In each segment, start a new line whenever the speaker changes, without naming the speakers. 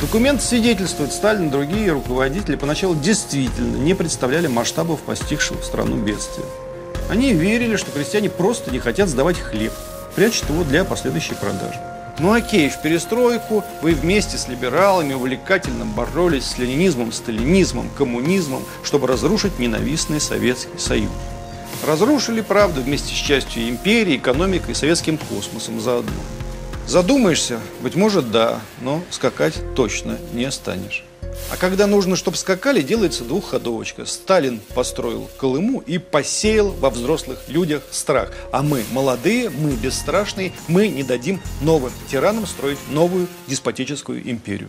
Документ свидетельствует, Сталин и другие руководители поначалу действительно не представляли масштабов постигшего страну бедствия. Они верили, что крестьяне просто не хотят сдавать хлеб, прячут его для последующей продажи. Ну окей, в перестройку вы вместе с либералами увлекательно боролись с ленинизмом, сталинизмом, коммунизмом, чтобы разрушить ненавистный Советский Союз. Разрушили, правда, вместе с частью империи, экономикой и советским космосом заодно. Задумаешься, быть может, да, но скакать точно не станешь. А когда нужно, чтобы скакали, делается двухходовочка. Сталин построил Колыму и посеял во взрослых людях страх. А мы молодые, мы бесстрашные, мы не дадим новым тиранам строить новую деспотическую империю.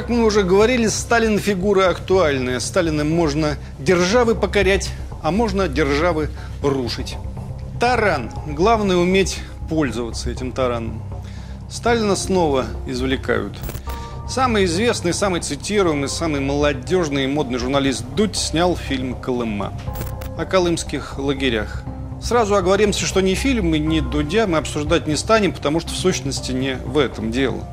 Как мы уже говорили, Сталин фигура актуальная. Сталиным можно державы покорять, а можно державы рушить. Таран. Главное уметь пользоваться этим тараном. Сталина снова извлекают. Самый известный, самый цитируемый, самый молодежный и модный журналист Дудь снял фильм «Колыма» о колымских лагерях. Сразу оговоримся, что ни и ни Дудя мы обсуждать не станем, потому что в сущности не в этом дело.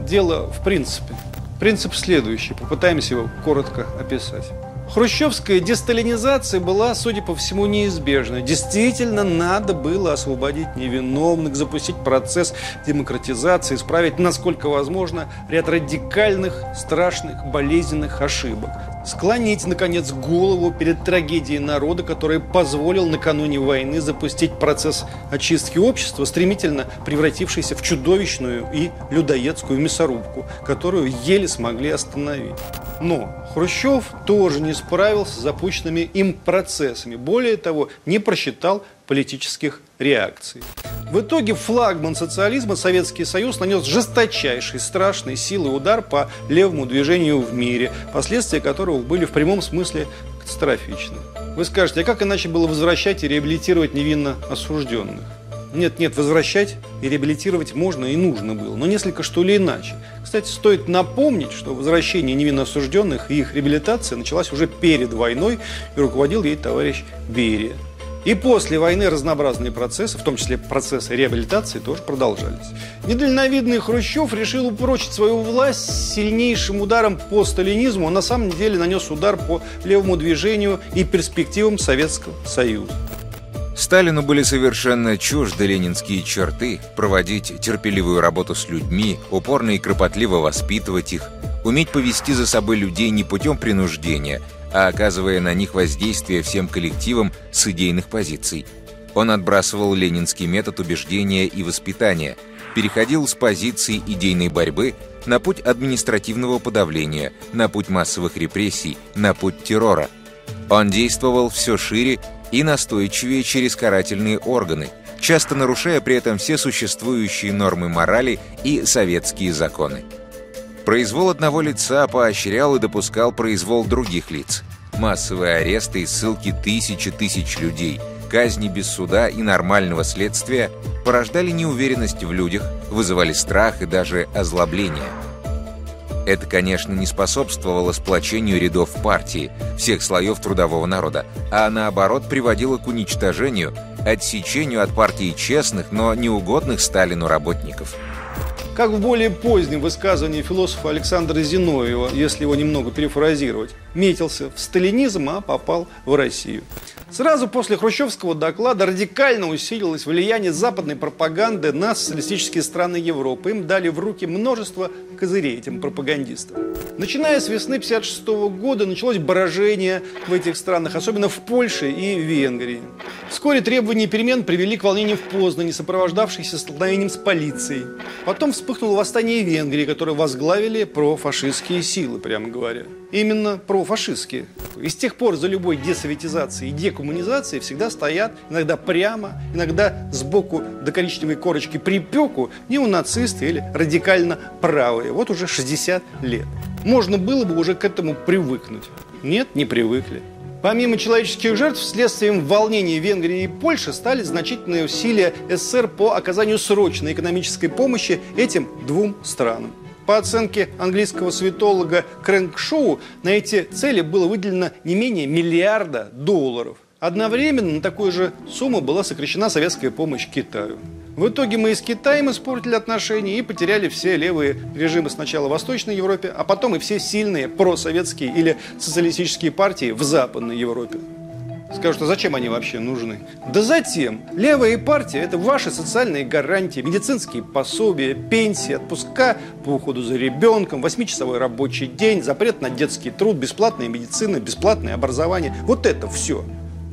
Дело в принципе – Принцип следующий, попытаемся его коротко описать. Хрущевская десталинизация была, судя по всему, неизбежна. Действительно, надо было освободить невиновных, запустить процесс демократизации, исправить, насколько возможно, ряд радикальных, страшных, болезненных ошибок. Склонить, наконец, голову перед трагедией народа, который позволил накануне войны запустить процесс очистки общества, стремительно превратившийся в чудовищную и людоедскую мясорубку, которую еле смогли остановить. Но Хрущев тоже не справился с запущенными им процессами. Более того, не просчитал политических реакций. В итоге флагман социализма Советский Союз нанес жесточайший, страшный силы удар по левому движению в мире, последствия которого были в прямом смысле катастрофичны. Вы скажете, а как иначе было возвращать и реабилитировать невинно осужденных? Нет, нет, возвращать и реабилитировать можно и нужно было, но несколько что ли иначе. Кстати, стоит напомнить, что возвращение невинно осужденных и их реабилитация началась уже перед войной, и руководил ей товарищ Берия. И после войны разнообразные процессы, в том числе процессы реабилитации, тоже продолжались. Недальновидный Хрущев решил упрочить свою власть сильнейшим ударом по сталинизму. Он на самом деле нанес удар по левому движению и перспективам Советского Союза.
Сталину были совершенно чужды ленинские черты, проводить терпеливую работу с людьми, упорно и кропотливо воспитывать их, уметь повести за собой людей не путем принуждения, а оказывая на них воздействие всем коллективам с идейных позиций. Он отбрасывал ленинский метод убеждения и воспитания, переходил с позиций идейной борьбы на путь административного подавления, на путь массовых репрессий, на путь террора. Он действовал все шире и настойчивее через карательные органы, часто нарушая при этом все существующие нормы морали и советские законы. Произвол одного лица поощрял и допускал произвол других лиц. Массовые аресты и ссылки тысячи тысяч людей, казни без суда и нормального следствия порождали неуверенность в людях, вызывали страх и даже озлобление – это, конечно, не способствовало сплочению рядов партии, всех слоев трудового народа, а наоборот приводило к уничтожению, отсечению от партии честных, но неугодных Сталину работников.
Как в более позднем высказывании философа Александра Зиновьева, если его немного перефразировать, метился в сталинизм, а попал в Россию. Сразу после хрущевского доклада радикально усилилось влияние западной пропаганды на социалистические страны Европы. Им дали в руки множество козырей этим пропагандистам. Начиная с весны 1956 года началось брожение в этих странах, особенно в Польше и Венгрии. Вскоре требования перемен привели к волнениям в Познане, сопровождавшихся столкновением с полицией. Потом вспыхнуло восстание Венгрии, которое возглавили профашистские силы, прямо говоря именно профашистские. И с тех пор за любой десоветизацией и декоммунизацией всегда стоят, иногда прямо, иногда сбоку до коричневой корочки припеку, неонацисты или радикально правые. Вот уже 60 лет. Можно было бы уже к этому привыкнуть. Нет, не привыкли. Помимо человеческих жертв, следствием волнений Венгрии и Польши стали значительные усилия СССР по оказанию срочной экономической помощи этим двум странам. По оценке английского светолога Крэнк Шоу, на эти цели было выделено не менее миллиарда долларов. Одновременно на такую же сумму была сокращена советская помощь Китаю. В итоге мы и с Китаем испортили отношения и потеряли все левые режимы сначала в Восточной Европе, а потом и все сильные просоветские или социалистические партии в Западной Европе. Скажут, а зачем они вообще нужны? Да затем. Левые партии – это ваши социальные гарантии, медицинские пособия, пенсии, отпуска по уходу за ребенком, восьмичасовой рабочий день, запрет на детский труд, бесплатная медицина, бесплатное образование. Вот это все.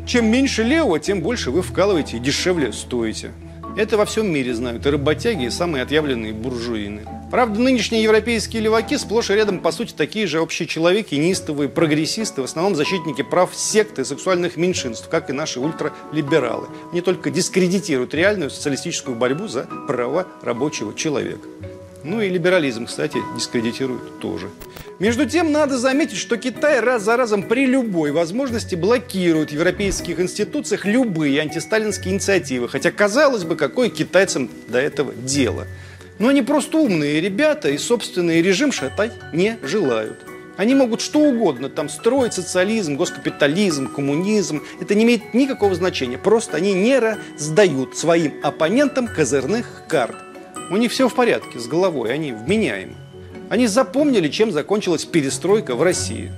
Чем меньше левого, тем больше вы вкалываете и дешевле стоите. Это во всем мире знают и работяги, и самые отъявленные буржуины. Правда, нынешние европейские леваки сплошь и рядом, по сути, такие же общие человеки, неистовые прогрессисты, в основном защитники прав секты и сексуальных меньшинств, как и наши ультралибералы. Они только дискредитируют реальную социалистическую борьбу за права рабочего человека. Ну и либерализм, кстати, дискредитируют тоже. Между тем, надо заметить, что Китай раз за разом при любой возможности блокирует в европейских институциях любые антисталинские инициативы. Хотя, казалось бы, какое китайцам до этого дело. Но они просто умные ребята и собственный режим шатать не желают. Они могут что угодно там строить социализм, госкапитализм, коммунизм. Это не имеет никакого значения. Просто они не раздают своим оппонентам козырных карт. У них все в порядке с головой, они вменяемы. Они запомнили, чем закончилась перестройка в России.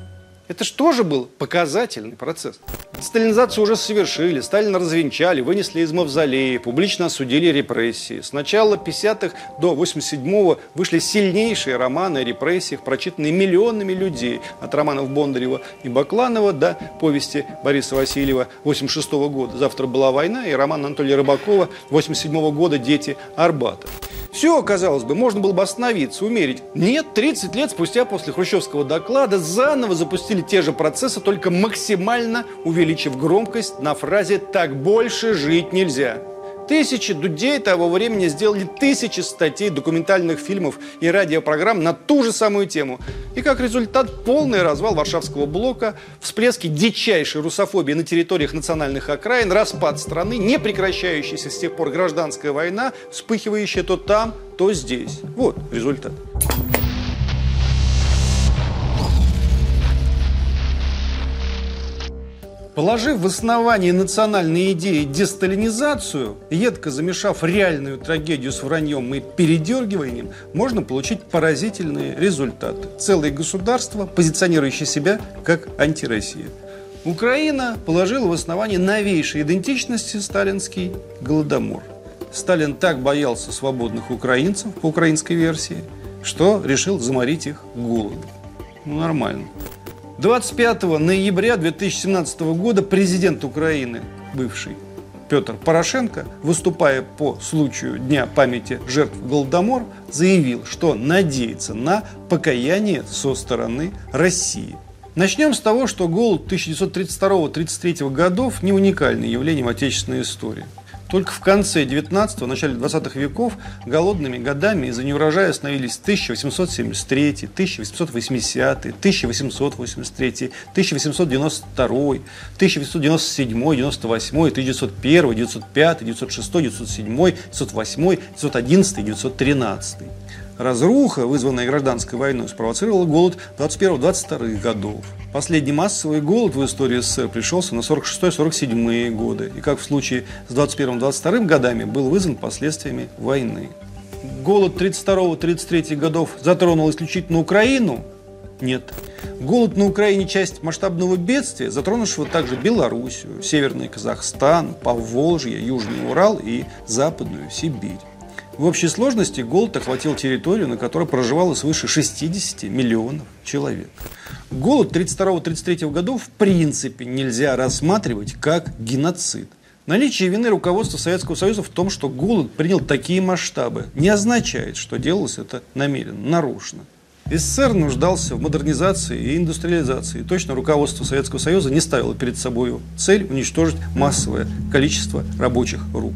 Это же тоже был показательный процесс. Сталинизацию уже совершили, Сталина развенчали, вынесли из мавзолея, публично осудили репрессии. С начала 50-х до 87-го вышли сильнейшие романы о репрессиях, прочитанные миллионами людей. От романов Бондарева и Бакланова до повести Бориса Васильева 86 -го года «Завтра была война» и роман Анатолия Рыбакова 87 -го года «Дети Арбата». Все, казалось бы, можно было бы остановиться, умерить. Нет, 30 лет спустя после хрущевского доклада заново запустили те же процессы, только максимально увеличив громкость на фразе «так больше жить нельзя». Тысячи людей того времени сделали тысячи статей, документальных фильмов и радиопрограмм на ту же самую тему. И как результат полный развал Варшавского блока, всплески дичайшей русофобии на территориях национальных окраин, распад страны, не прекращающаяся с тех пор гражданская война, вспыхивающая то там, то здесь. Вот результат. Положив в основании национальной идеи десталинизацию, едко замешав реальную трагедию с враньем и передергиванием, можно получить поразительные результаты. Целое государство, позиционирующее себя как антироссия. Украина положила в основании новейшей идентичности сталинский голодомор. Сталин так боялся свободных украинцев по украинской версии, что решил заморить их голодом. Ну, нормально. 25 ноября 2017 года президент Украины, бывший Петр Порошенко, выступая по случаю Дня памяти жертв Голодомор, заявил, что надеется на покаяние со стороны России. Начнем с того, что голод 1932-1933 годов не уникальное явление в отечественной истории. Только в конце 19-го, начале 20-х веков голодными годами из-за неурожая становились 1873, 1880, 1883, 1892, 1897, 98, 1901, 1905, 1906, 1907, 1908, 1911, 1913. Разруха, вызванная гражданской войной, спровоцировала голод 21-22 годов. Последний массовый голод в истории СССР пришелся на 46-47 годы, и как в случае с 21-22 годами был вызван последствиями войны. Голод 32-33 годов затронул исключительно Украину? Нет. Голод на Украине – часть масштабного бедствия, затронувшего также Белоруссию, Северный Казахстан, Поволжье, Южный Урал и Западную Сибирь. В общей сложности голод охватил территорию, на которой проживало свыше 60 миллионов человек. Голод 32-33 годов в принципе нельзя рассматривать как геноцид. Наличие вины руководства Советского Союза в том, что голод принял такие масштабы, не означает, что делалось это намеренно, нарочно. СССР нуждался в модернизации и индустриализации. точно руководство Советского Союза не ставило перед собой цель уничтожить массовое количество рабочих рук.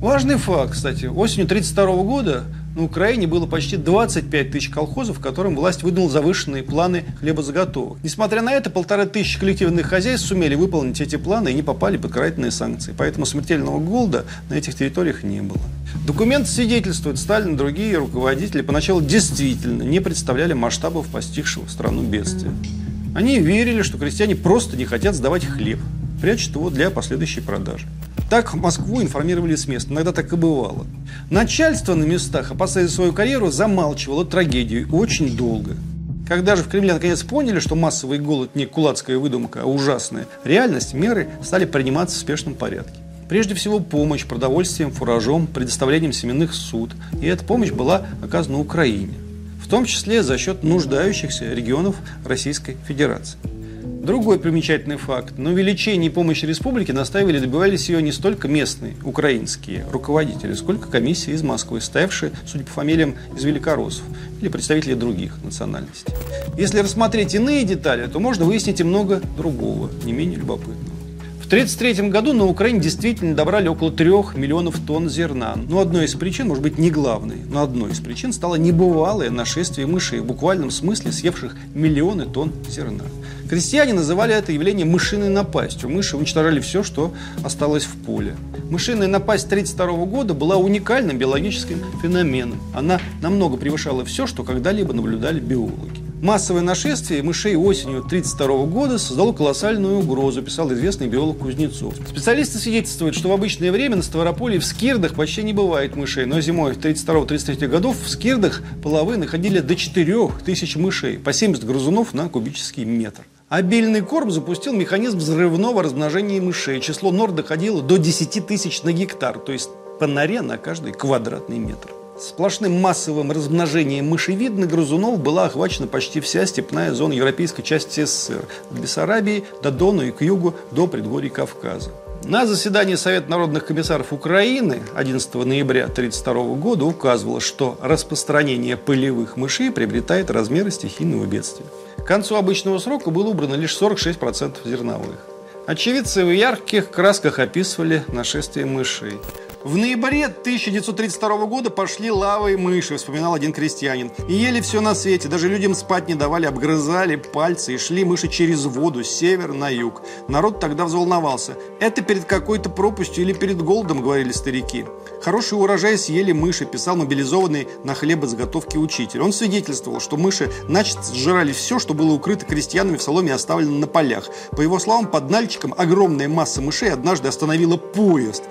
Важный факт, кстати. Осенью 1932 года на Украине было почти 25 тысяч колхозов, которым власть выдала завышенные планы хлебозаготовок. Несмотря на это, полторы тысячи коллективных хозяйств сумели выполнить эти планы и не попали под карательные санкции. Поэтому смертельного голода на этих территориях не было. Документ свидетельствует, Сталин и другие руководители поначалу действительно не представляли масштабов постигшего страну бедствия. Они верили, что крестьяне просто не хотят сдавать хлеб, прячут его для последующей продажи. Так Москву информировали с места. Иногда так и бывало. Начальство на местах, опасаясь свою карьеру, замалчивало трагедию очень долго. Когда же в Кремле наконец поняли, что массовый голод не кулацкая выдумка, а ужасная реальность, меры стали приниматься в спешном порядке. Прежде всего помощь продовольствием, фуражом, предоставлением семенных суд. И эта помощь была оказана Украине. В том числе за счет нуждающихся регионов Российской Федерации. Другой примечательный факт. На увеличении помощи республике настаивали и добивались ее не столько местные украинские руководители, сколько комиссии из Москвы, стоявшие, судя по фамилиям, из великороссов или представители других национальностей. Если рассмотреть иные детали, то можно выяснить и много другого, не менее любопытного. В 1933 году на Украине действительно добрали около 3 миллионов тонн зерна. Но одной из причин, может быть не главной, но одной из причин стало небывалое нашествие мышей, в буквальном смысле съевших миллионы тонн зерна. Крестьяне называли это явление мышиной напастью. Мыши уничтожали все, что осталось в поле. Мышиная напасть 1932 года была уникальным биологическим феноменом. Она намного превышала все, что когда-либо наблюдали биологи. Массовое нашествие мышей осенью 1932 года создало колоссальную угрозу, писал известный биолог Кузнецов. Специалисты свидетельствуют, что в обычное время на Ставрополе в Скирдах почти не бывает мышей, но зимой 1932-1933 годов в Скирдах половые находили до 4000 мышей, по 70 грызунов на кубический метр. Обильный корм запустил механизм взрывного размножения мышей. Число нор доходило до 10 тысяч на гектар, то есть по норе на каждый квадратный метр. Сплошным массовым размножением мышевидных грызунов была охвачена почти вся степная зона европейской части СССР, от Бессарабии до Дону и к югу до предгорий Кавказа. На заседании Совета народных комиссаров Украины 11 ноября 1932 года указывалось, что распространение пылевых мышей приобретает размеры стихийного бедствия. К концу обычного срока было убрано лишь 46% зерновых. Очевидцы в ярких красках описывали нашествие мышей. В ноябре 1932 года пошли лавы и мыши, вспоминал один крестьянин. И ели все на свете, даже людям спать не давали, обгрызали пальцы и шли мыши через воду с севера на юг. Народ тогда взволновался. Это перед какой-то пропастью или перед голодом, говорили старики. Хороший урожай съели мыши, писал мобилизованный на хлебозаготовке учитель. Он свидетельствовал, что мыши начисто сжирали все, что было укрыто крестьянами в соломе и оставлено на полях. По его словам, под Нальчиком огромная масса мышей однажды остановила поезд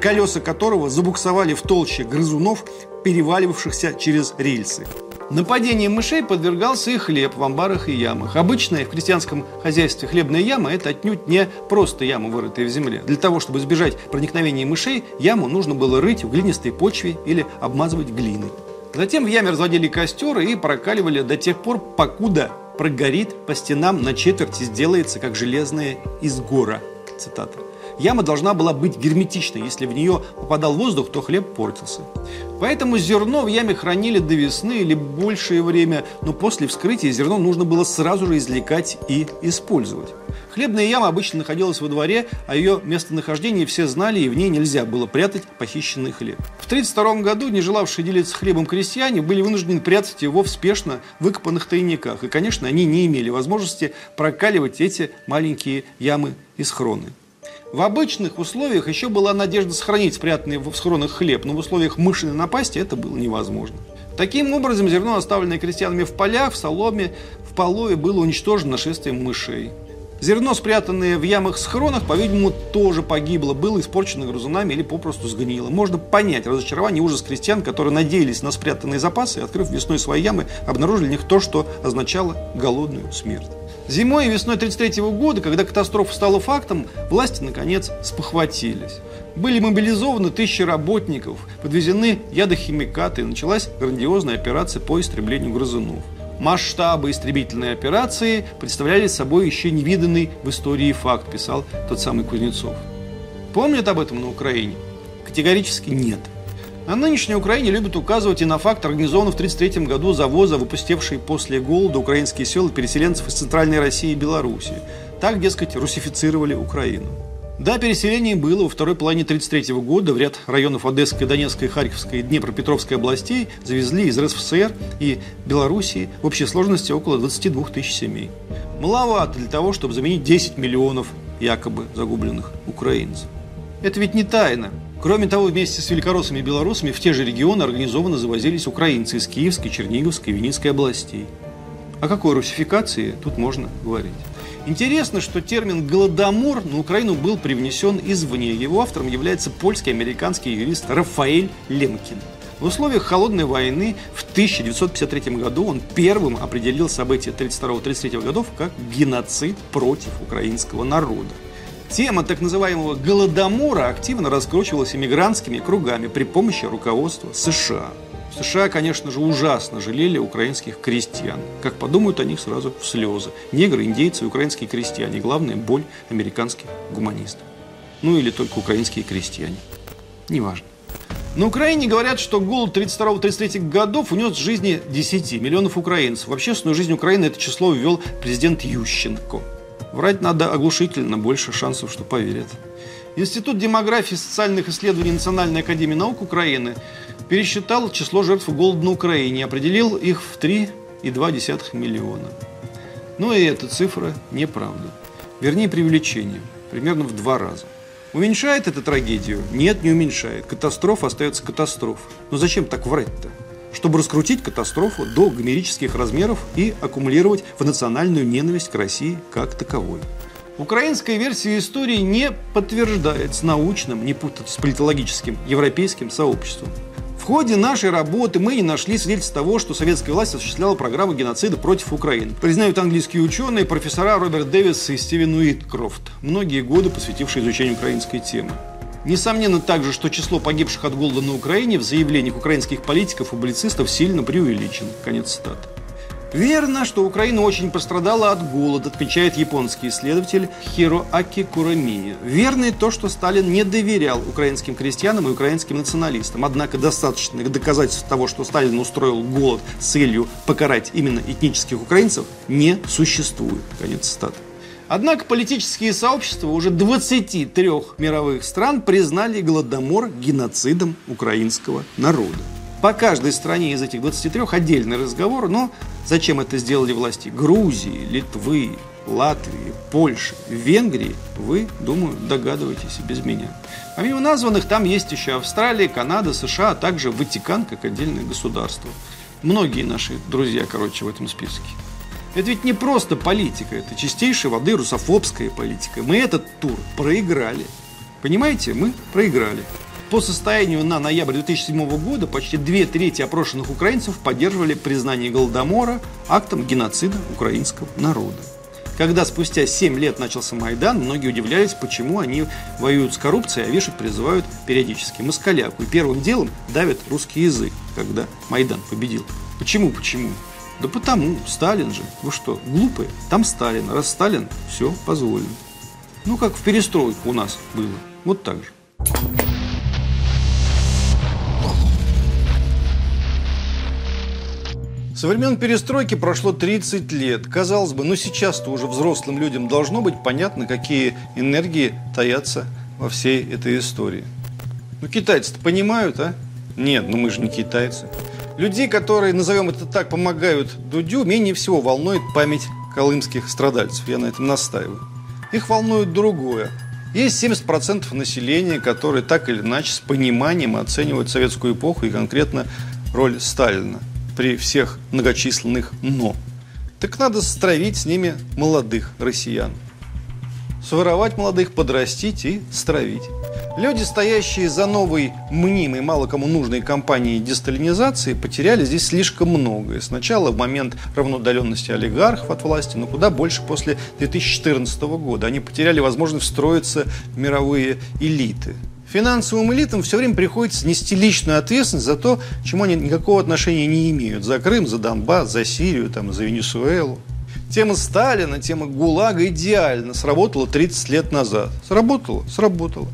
колеса которого забуксовали в толще грызунов, переваливавшихся через рельсы. Нападением мышей подвергался и хлеб в амбарах и ямах. Обычная в крестьянском хозяйстве хлебная яма – это отнюдь не просто яма, вырытая в земле. Для того, чтобы избежать проникновения мышей, яму нужно было рыть в глинистой почве или обмазывать глиной. Затем в яме разводили костер и прокаливали до тех пор, покуда прогорит по стенам на четверть и сделается, как железная из гора. Цитата. Яма должна была быть герметичной. Если в нее попадал воздух, то хлеб портился. Поэтому зерно в яме хранили до весны или большее время, но после вскрытия зерно нужно было сразу же извлекать и использовать. Хлебная яма обычно находилась во дворе, а ее местонахождение все знали, и в ней нельзя было прятать похищенный хлеб. В 1932 году не желавшие делиться хлебом крестьяне были вынуждены прятать его в спешно выкопанных тайниках. И, конечно, они не имели возможности прокаливать эти маленькие ямы и схроны. В обычных условиях еще была надежда сохранить спрятанный в схронах хлеб, но в условиях мышиной напасти это было невозможно. Таким образом, зерно, оставленное крестьянами в полях, в соломе, в полове, было уничтожено нашествием мышей. Зерно, спрятанное в ямах-схронах, по-видимому, тоже погибло, было испорчено грызунами или попросту сгнило. Можно понять разочарование и ужас крестьян, которые надеялись на спрятанные запасы открыв весной свои ямы, обнаружили в них то, что означало голодную смерть. Зимой и весной 1933 года, когда катастрофа стала фактом, власти, наконец, спохватились. Были мобилизованы тысячи работников, подвезены ядохимикаты, и началась грандиозная операция по истреблению грызунов. Масштабы истребительной операции представляли собой еще невиданный в истории факт, писал тот самый Кузнецов. Помнят об этом на Украине? Категорически нет. На нынешней Украине любят указывать и на факт организованного в 1933 году завоза, выпустившей после голода украинские села переселенцев из Центральной России и Белоруссии. Так, дескать, русифицировали Украину. Да, переселение было во второй половине 1933 года в ряд районов Одесской, Донецкой, Харьковской и Днепропетровской областей завезли из РСФСР и Белоруссии в общей сложности около 22 тысяч семей. Маловато для того, чтобы заменить 10 миллионов якобы загубленных украинцев. Это ведь не тайна. Кроме того, вместе с великороссами и белорусами в те же регионы организованно завозились украинцы из Киевской, Черниговской и Винницкой областей. О какой русификации тут можно говорить? Интересно, что термин «голодомор» на Украину был привнесен извне. Его автором является польский американский юрист Рафаэль Лемкин. В условиях холодной войны в 1953 году он первым определил события 1932-1933 годов как геноцид против украинского народа. Тема так называемого «голодомора» активно раскручивалась иммигрантскими кругами при помощи руководства США. США, конечно же, ужасно жалели украинских крестьян. Как подумают о них сразу в слезы. Негры, индейцы украинские крестьяне. Главная боль американских гуманистов. Ну или только украинские крестьяне. Неважно. На Украине говорят, что голод 32-33 годов унес жизни 10 миллионов украинцев. В общественную жизнь Украины это число ввел президент Ющенко. Врать надо оглушительно, больше шансов, что поверят. Институт демографии и социальных исследований Национальной академии наук Украины пересчитал число жертв голода на Украине и определил их в 3,2 миллиона. Но и эта цифра неправда. Вернее, преувеличение. Примерно в два раза. Уменьшает это трагедию? Нет, не уменьшает. Катастрофа остается катастрофой. Но зачем так врать-то? Чтобы раскрутить катастрофу до гомерических размеров и аккумулировать в национальную ненависть к России как таковой. Украинская версия истории не подтверждается научным, не путать с политологическим, европейским сообществом. В ходе нашей работы мы не нашли свидетельств того, что советская власть осуществляла программу геноцида против Украины. Признают английские ученые, профессора Роберт Дэвис и Стивен Уиткрофт, многие годы посвятившие изучению украинской темы. Несомненно также, что число погибших от голода на Украине в заявлениях украинских политиков и публицистов сильно преувеличено. Конец цитаты. Верно, что Украина очень пострадала от голода, отмечает японский исследователь Хироаки Курамия. Верно и то, что Сталин не доверял украинским крестьянам и украинским националистам. Однако достаточных доказательств того, что Сталин устроил голод с целью покарать именно этнических украинцев, не существует. Конец цитаты. Однако политические сообщества уже 23 мировых стран признали Голодомор геноцидом украинского народа. По каждой стране из этих 23 отдельный разговор, но зачем это сделали власти Грузии, Литвы, Латвии, Польши, Венгрии, вы, думаю, догадываетесь и без меня. Помимо названных, там есть еще Австралия, Канада, США, а также Ватикан как отдельное государство. Многие наши друзья, короче, в этом списке. Это ведь не просто политика, это чистейшей воды русофобская политика. Мы этот тур проиграли. Понимаете, мы проиграли. По состоянию на ноябрь 2007 года почти две трети опрошенных украинцев поддерживали признание Голодомора актом геноцида украинского народа. Когда спустя 7 лет начался Майдан, многие удивлялись, почему они воюют с коррупцией, а вешать призывают периодически москаляку. И первым делом давят русский язык, когда Майдан победил. Почему, почему? Да потому, Сталин же. Вы что, глупые? Там Сталин. Раз Сталин, все позволено. Ну, как в перестройку у нас было. Вот так же. Со времен перестройки прошло 30 лет. Казалось бы, ну сейчас-то уже взрослым людям должно быть понятно, какие энергии таятся во всей этой истории. Ну китайцы-то понимают, а? Нет, ну мы же не китайцы. Людей, которые, назовем это так, помогают Дудю, менее всего волнует память колымских страдальцев. Я на этом настаиваю. Их волнует другое. Есть 70% населения, которые так или иначе с пониманием оценивают советскую эпоху и конкретно роль Сталина при всех многочисленных «но». Так надо стравить с ними молодых россиян. Своровать молодых, подрастить и стравить. Люди, стоящие за новой, мнимой, мало кому нужной кампанией десталинизации, потеряли здесь слишком многое. Сначала в момент равноудаленности олигархов от власти, но куда больше после 2014 года. Они потеряли возможность встроиться в мировые элиты. Финансовым элитам все время приходится нести личную ответственность за то, чему они никакого отношения не имеют. За Крым, за Донбасс, за Сирию, там, за Венесуэлу. Тема Сталина, тема ГУЛАГа идеально сработала 30 лет назад. Сработала? Сработала.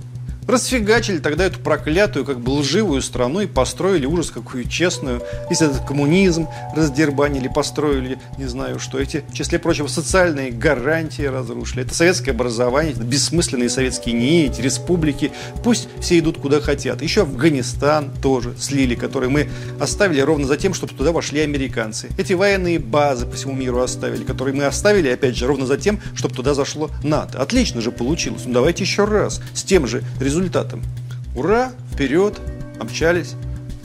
Расфигачили тогда эту проклятую, как бы лживую страну и построили ужас какую честную. Если этот коммунизм раздербанили, построили, не знаю что. Эти, в числе прочего, социальные гарантии разрушили. Это советское образование, это бессмысленные советские НИИ, эти республики. Пусть все идут куда хотят. Еще Афганистан тоже слили, который мы оставили ровно за тем, чтобы туда вошли американцы. Эти военные базы по всему миру оставили, которые мы оставили, опять же, ровно за тем, чтобы туда зашло НАТО. Отлично же получилось. Ну давайте еще раз с тем же результатом результатом. Ура, вперед, обчались.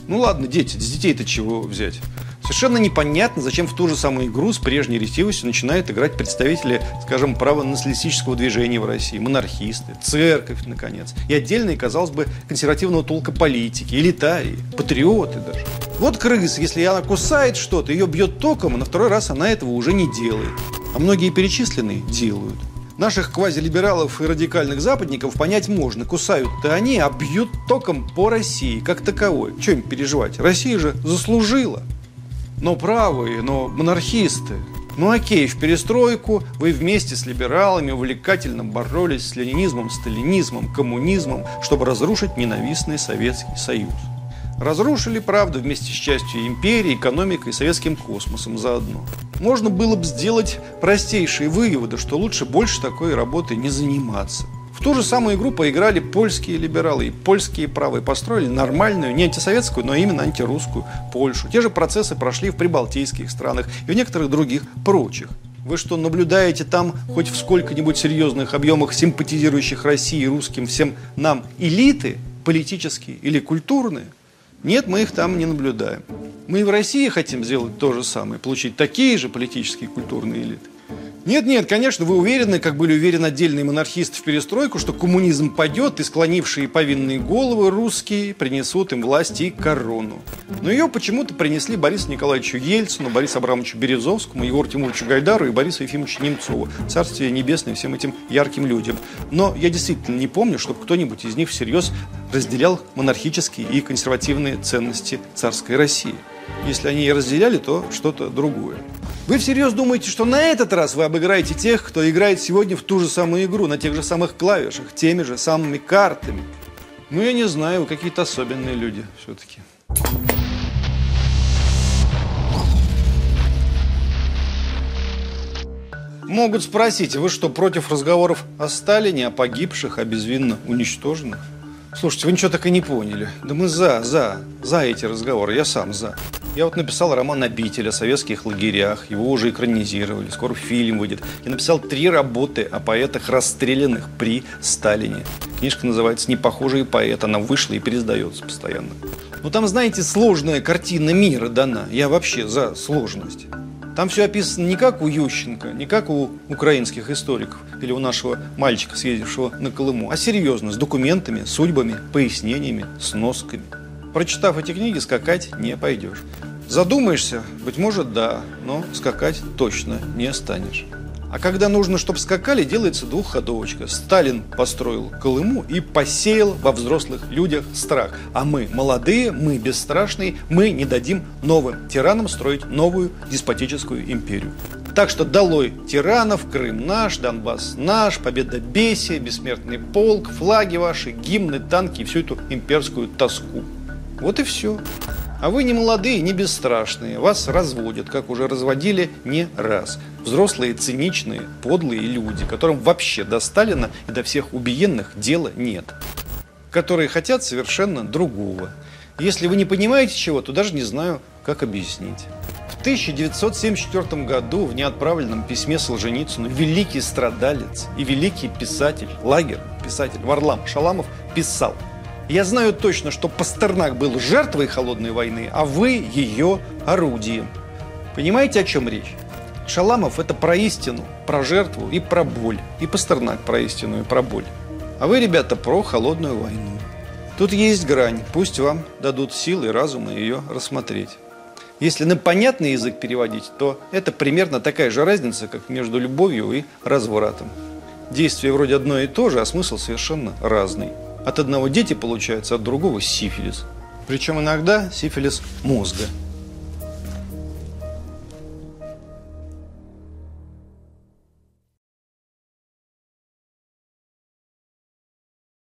Ну ладно, дети, с детей-то чего взять? Совершенно непонятно, зачем в ту же самую игру с прежней ретивостью начинают играть представители, скажем, правонационалистического движения в России, монархисты, церковь, наконец, и отдельные, казалось бы, консервативного толка политики, элитарии, патриоты даже. Вот крыс, если она кусает что-то, ее бьет током, а на второй раз она этого уже не делает. А многие перечисленные делают. Наших квазилибералов и радикальных западников понять можно. Кусают-то они, а бьют током по России, как таковой. Чем им переживать? Россия же заслужила. Но правые, но монархисты. Ну окей, в перестройку вы вместе с либералами увлекательно боролись с ленинизмом, сталинизмом, коммунизмом, чтобы разрушить ненавистный Советский Союз. Разрушили, правда, вместе с частью империи, экономикой и советским космосом заодно. Можно было бы сделать простейшие выводы, что лучше больше такой работой не заниматься. В ту же самую игру поиграли польские либералы и польские правые, построили нормальную, не антисоветскую, но именно антирусскую Польшу. Те же процессы прошли в прибалтийских странах и в некоторых других прочих. Вы что, наблюдаете там хоть в сколько-нибудь серьезных объемах симпатизирующих России русским всем нам элиты, политические или культурные? Нет, мы их там не наблюдаем. Мы и в России хотим сделать то же самое, получить такие же политические и культурные элиты. Нет, нет, конечно, вы уверены, как были уверены отдельные монархисты в перестройку, что коммунизм падет, и склонившие повинные головы русские принесут им власть и корону. Но ее почему-то принесли Борису Николаевичу Ельцину, Борису Абрамовичу Березовскому, Егору Тимуровичу Гайдару и Борису Ефимовичу Немцову. Царствие небесное всем этим ярким людям. Но я действительно не помню, чтобы кто-нибудь из них всерьез разделял монархические и консервативные ценности царской России. Если они и разделяли, то что-то другое. Вы всерьез думаете, что на этот раз вы обыграете тех, кто играет сегодня в ту же самую игру, на тех же самых клавишах, теми же самыми картами? Ну, я не знаю, вы какие-то особенные люди все-таки. Могут спросить, вы что, против разговоров о Сталине, о погибших, о безвинно уничтоженных? Слушайте, вы ничего так и не поняли. Да мы за, за, за эти разговоры, я сам за. Я вот написал роман «Обитель» о советских лагерях, его уже экранизировали, скоро фильм выйдет. Я написал три работы о поэтах, расстрелянных при Сталине. Книжка называется «Непохожие поэты», она вышла и пересдается постоянно. Ну там, знаете, сложная картина мира дана. Я вообще за сложность. Там все описано не как у Ющенко, не как у украинских историков или у нашего мальчика, съездившего на Колыму, а серьезно, с документами, судьбами, пояснениями, сносками. Прочитав эти книги, скакать не пойдешь. Задумаешься, быть может, да, но скакать точно не станешь. А когда нужно, чтобы скакали, делается двухходовочка. Сталин построил Колыму и посеял во взрослых людях страх. А мы молодые, мы бесстрашные, мы не дадим новым тиранам строить новую деспотическую империю. Так что долой тиранов, Крым наш, Донбасс наш, победа бесия, бессмертный полк, флаги ваши, гимны, танки и всю эту имперскую тоску. Вот и все. А вы не молодые, не бесстрашные. Вас разводят, как уже разводили не раз. Взрослые, циничные, подлые люди, которым вообще до Сталина и до всех убиенных дела нет. Которые хотят совершенно другого. Если вы не понимаете чего, то даже не знаю, как объяснить. В 1974 году в неотправленном письме Солженицыну великий страдалец и великий писатель, лагерь писатель Варлам Шаламов писал – я знаю точно, что Пастернак был жертвой холодной войны, а вы ее орудием. Понимаете, о чем речь? Шаламов – это про истину, про жертву и про боль. И Пастернак про истину и про боль. А вы, ребята, про холодную войну. Тут есть грань, пусть вам дадут силы и разума ее рассмотреть. Если на понятный язык переводить, то это примерно такая же разница, как между любовью и развратом. Действие вроде одно и то же, а смысл совершенно разный. От одного дети получаются, от другого сифилис. Причем иногда сифилис мозга –